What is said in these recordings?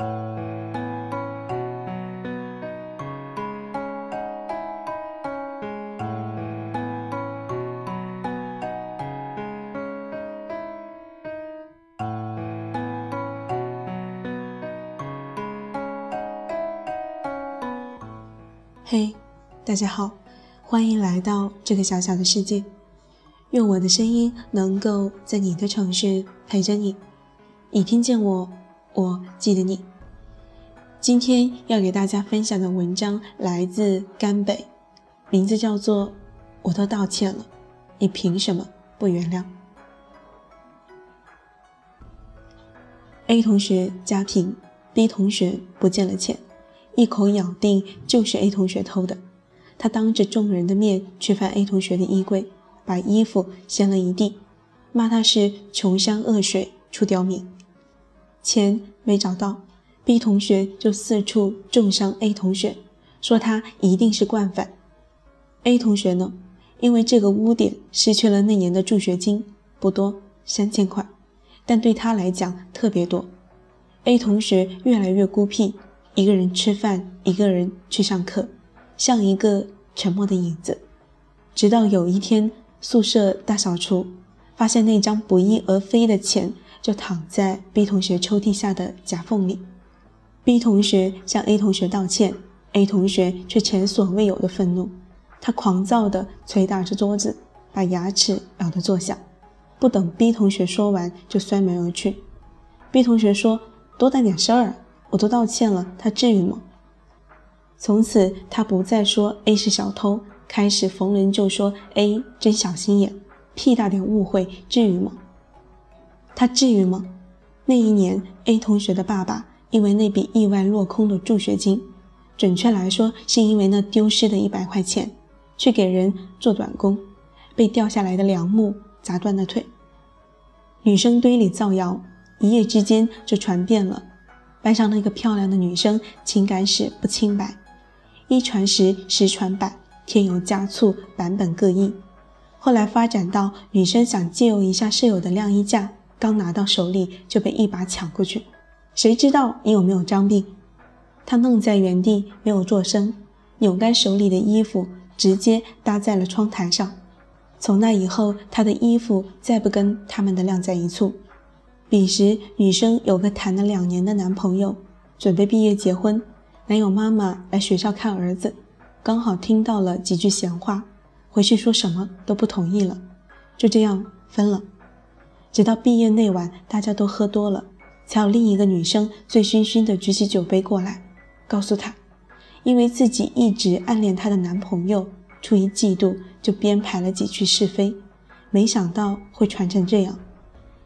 嘿，大家好，欢迎来到这个小小的世界。愿我的声音能够在你的城市陪着你。你听见我，我记得你。今天要给大家分享的文章来自甘北，名字叫做《我都道歉了，你凭什么不原谅》？A 同学家庭，B 同学不见了钱。一口咬定就是 A 同学偷的，他当着众人的面去翻 A 同学的衣柜，把衣服掀了一地，骂他是穷山恶水出刁民。钱没找到，B 同学就四处重伤 A 同学，说他一定是惯犯。A 同学呢，因为这个污点失去了那年的助学金，不多，三千块，但对他来讲特别多。A 同学越来越孤僻。一个人吃饭，一个人去上课，像一个沉默的影子。直到有一天，宿舍大扫除，发现那张不翼而飞的钱就躺在 B 同学抽屉下的夹缝里。B 同学向 A 同学道歉，A 同学却前所未有的愤怒，他狂躁地捶打着桌子，把牙齿咬得作响。不等 B 同学说完，就摔门而去。B 同学说：“多大点事儿？”我都道歉了，他至于吗？从此他不再说 A 是小偷，开始逢人就说 A 真小心眼，屁大点误会至于吗？他至于吗？那一年 A 同学的爸爸因为那笔意外落空的助学金，准确来说是因为那丢失的一百块钱，去给人做短工，被掉下来的梁木砸断了腿。女生堆里造谣，一夜之间就传遍了。班上那个漂亮的女生情感史不清白，一传十，十传百，添油加醋，版本各异。后来发展到女生想借用一下舍友的晾衣架，刚拿到手里就被一把抢过去。谁知道你有没有张病？他愣在原地没有作声，扭干手里的衣服，直接搭在了窗台上。从那以后，他的衣服再不跟他们的晾在一处。彼时，女生有个谈了两年的男朋友，准备毕业结婚。男友妈妈来学校看儿子，刚好听到了几句闲话，回去说什么都不同意了，就这样分了。直到毕业那晚，大家都喝多了，才有另一个女生醉醺醺的举起酒杯过来，告诉他，因为自己一直暗恋她的男朋友，出于嫉妒就编排了几句是非，没想到会传成这样。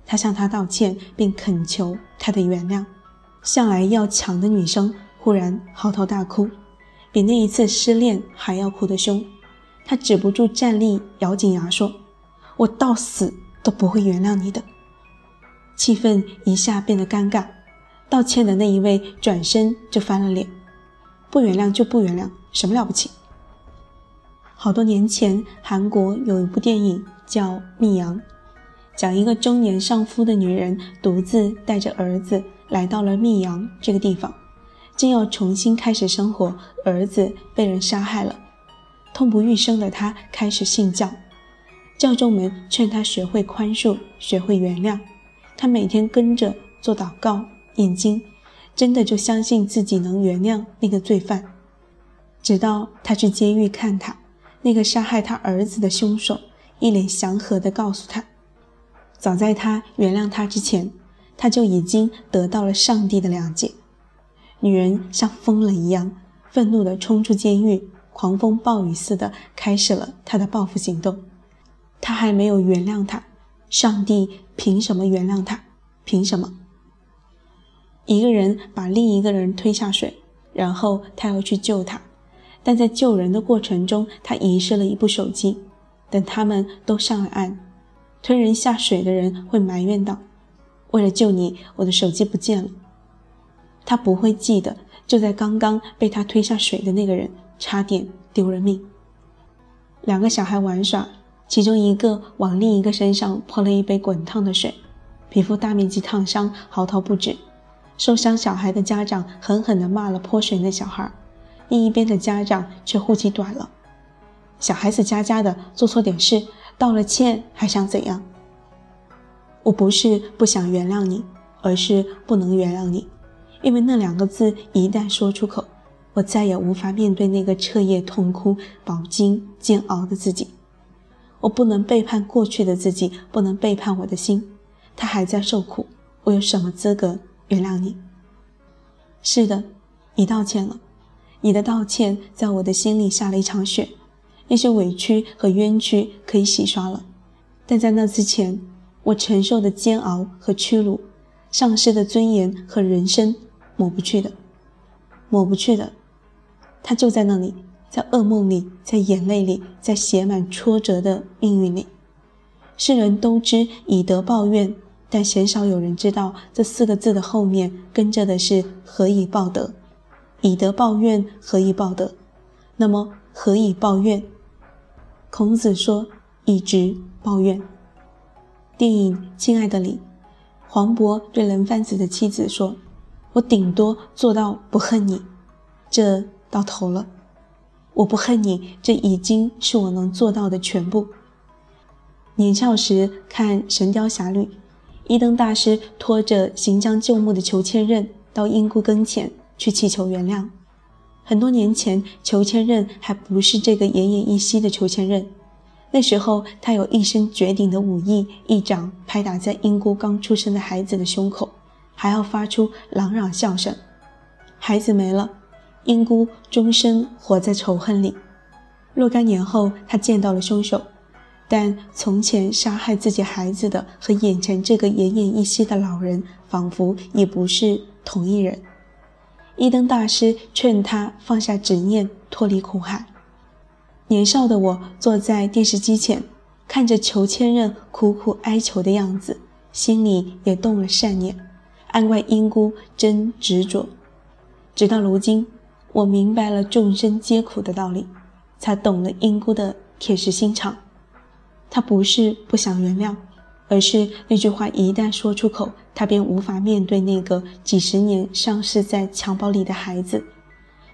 他向他道歉，并恳求他的原谅。向来要强的女生忽然嚎啕大哭，比那一次失恋还要哭得凶。她止不住站立，咬紧牙说：“我到死都不会原谅你的。”气氛一下变得尴尬。道歉的那一位转身就翻了脸：“不原谅就不原谅，什么了不起？”好多年前，韩国有一部电影叫《密阳》。讲一个中年丧夫的女人独自带着儿子来到了密阳这个地方，正要重新开始生活，儿子被人杀害了，痛不欲生的她开始信教，教众们劝她学会宽恕，学会原谅，他每天跟着做祷告、念经，真的就相信自己能原谅那个罪犯，直到他去监狱看他，那个杀害他儿子的凶手一脸祥和地告诉他。早在他原谅他之前，他就已经得到了上帝的谅解。女人像疯了一样，愤怒地冲出监狱，狂风暴雨似的开始了他的报复行动。他还没有原谅他，上帝凭什么原谅他？凭什么？一个人把另一个人推下水，然后他要去救他，但在救人的过程中，他遗失了一部手机。等他们都上了岸。推人下水的人会埋怨道：“为了救你，我的手机不见了。”他不会记得，就在刚刚被他推下水的那个人差点丢了命。两个小孩玩耍，其中一个往另一个身上泼了一杯滚烫的水，皮肤大面积烫伤，嚎啕不止。受伤小孩的家长狠狠地骂了泼水那小孩，另一边的家长却护其短了。小孩子家家的，做错点事，道了歉还想怎样？我不是不想原谅你，而是不能原谅你，因为那两个字一旦说出口，我再也无法面对那个彻夜痛哭、饱经煎熬的自己。我不能背叛过去的自己，不能背叛我的心，他还在受苦，我有什么资格原谅你？是的，你道歉了，你的道歉在我的心里下了一场雪。那些委屈和冤屈可以洗刷了，但在那之前，我承受的煎熬和屈辱，丧失的尊严和人生，抹不去的，抹不去的，它就在那里，在噩梦里，在眼泪里，在写满挫折的命运里。世人都知以德报怨，但鲜少有人知道这四个字的后面跟着的是何以报德。以德报怨，何以报德？那么何以报怨？孔子说：“以直报怨。”电影《亲爱的你》，黄渤对人贩子的妻子说：“我顶多做到不恨你，这到头了。我不恨你，这已经是我能做到的全部。”年少时看《神雕侠侣》，一灯大师拖着行将就木的裘千仞到英姑跟前去祈求原谅。很多年前，裘千仞还不是这个奄奄一息的裘千仞。那时候，他有一身绝顶的武艺，一掌拍打在英姑刚出生的孩子的胸口，还要发出朗朗笑声。孩子没了，英姑终生活在仇恨里。若干年后，他见到了凶手，但从前杀害自己孩子的和眼前这个奄奄一息的老人，仿佛已不是同一人。一灯大师劝他放下执念，脱离苦海。年少的我坐在电视机前，看着裘千仞苦苦哀求的样子，心里也动了善念，安怪英姑真执着。直到如今，我明白了众生皆苦的道理，才懂了英姑的铁石心肠。她不是不想原谅。而是那句话一旦说出口，他便无法面对那个几十年丧失在襁褓里的孩子。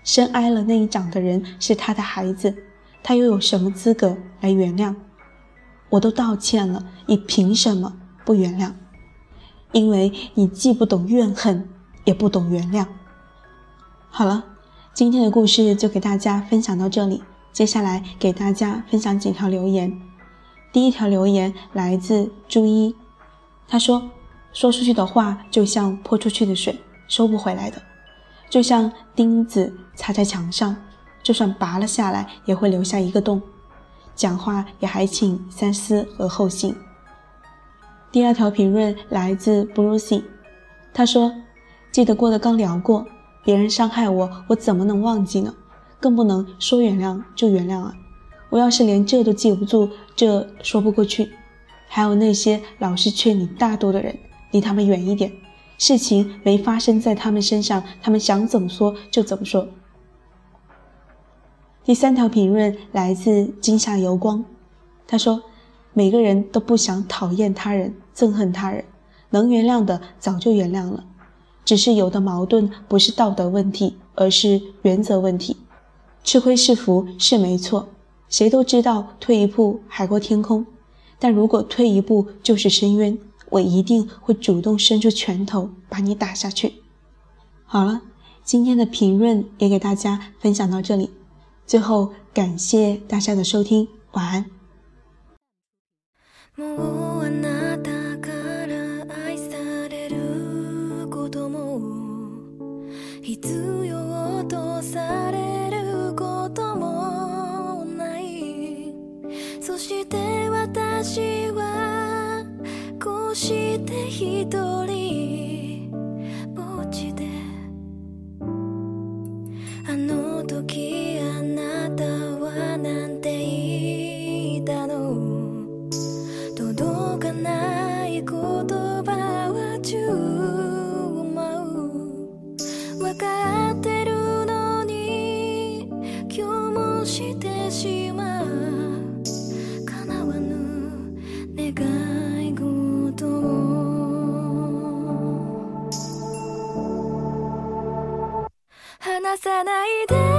深挨了那一掌的人是他的孩子，他又有什么资格来原谅？我都道歉了，你凭什么不原谅？因为你既不懂怨恨，也不懂原谅。好了，今天的故事就给大家分享到这里，接下来给大家分享几条留言。第一条留言来自朱一，他说：“说出去的话就像泼出去的水，收不回来的，就像钉子插在墙上，就算拔了下来也会留下一个洞。讲话也还请三思而后行。”第二条评论来自 Brucey，他说：“记得郭德纲聊过，别人伤害我，我怎么能忘记呢？更不能说原谅就原谅啊。”我要是连这都记不住，这说不过去。还有那些老是劝你大度的人，离他们远一点。事情没发生在他们身上，他们想怎么说就怎么说。第三条评论来自金夏油光，他说：“每个人都不想讨厌他人、憎恨他人，能原谅的早就原谅了，只是有的矛盾不是道德问题，而是原则问题。吃亏是福是没错。”谁都知道退一步海阔天空，但如果退一步就是深渊，我一定会主动伸出拳头把你打下去。好了，今天的评论也给大家分享到这里，最后感谢大家的收听，晚安。day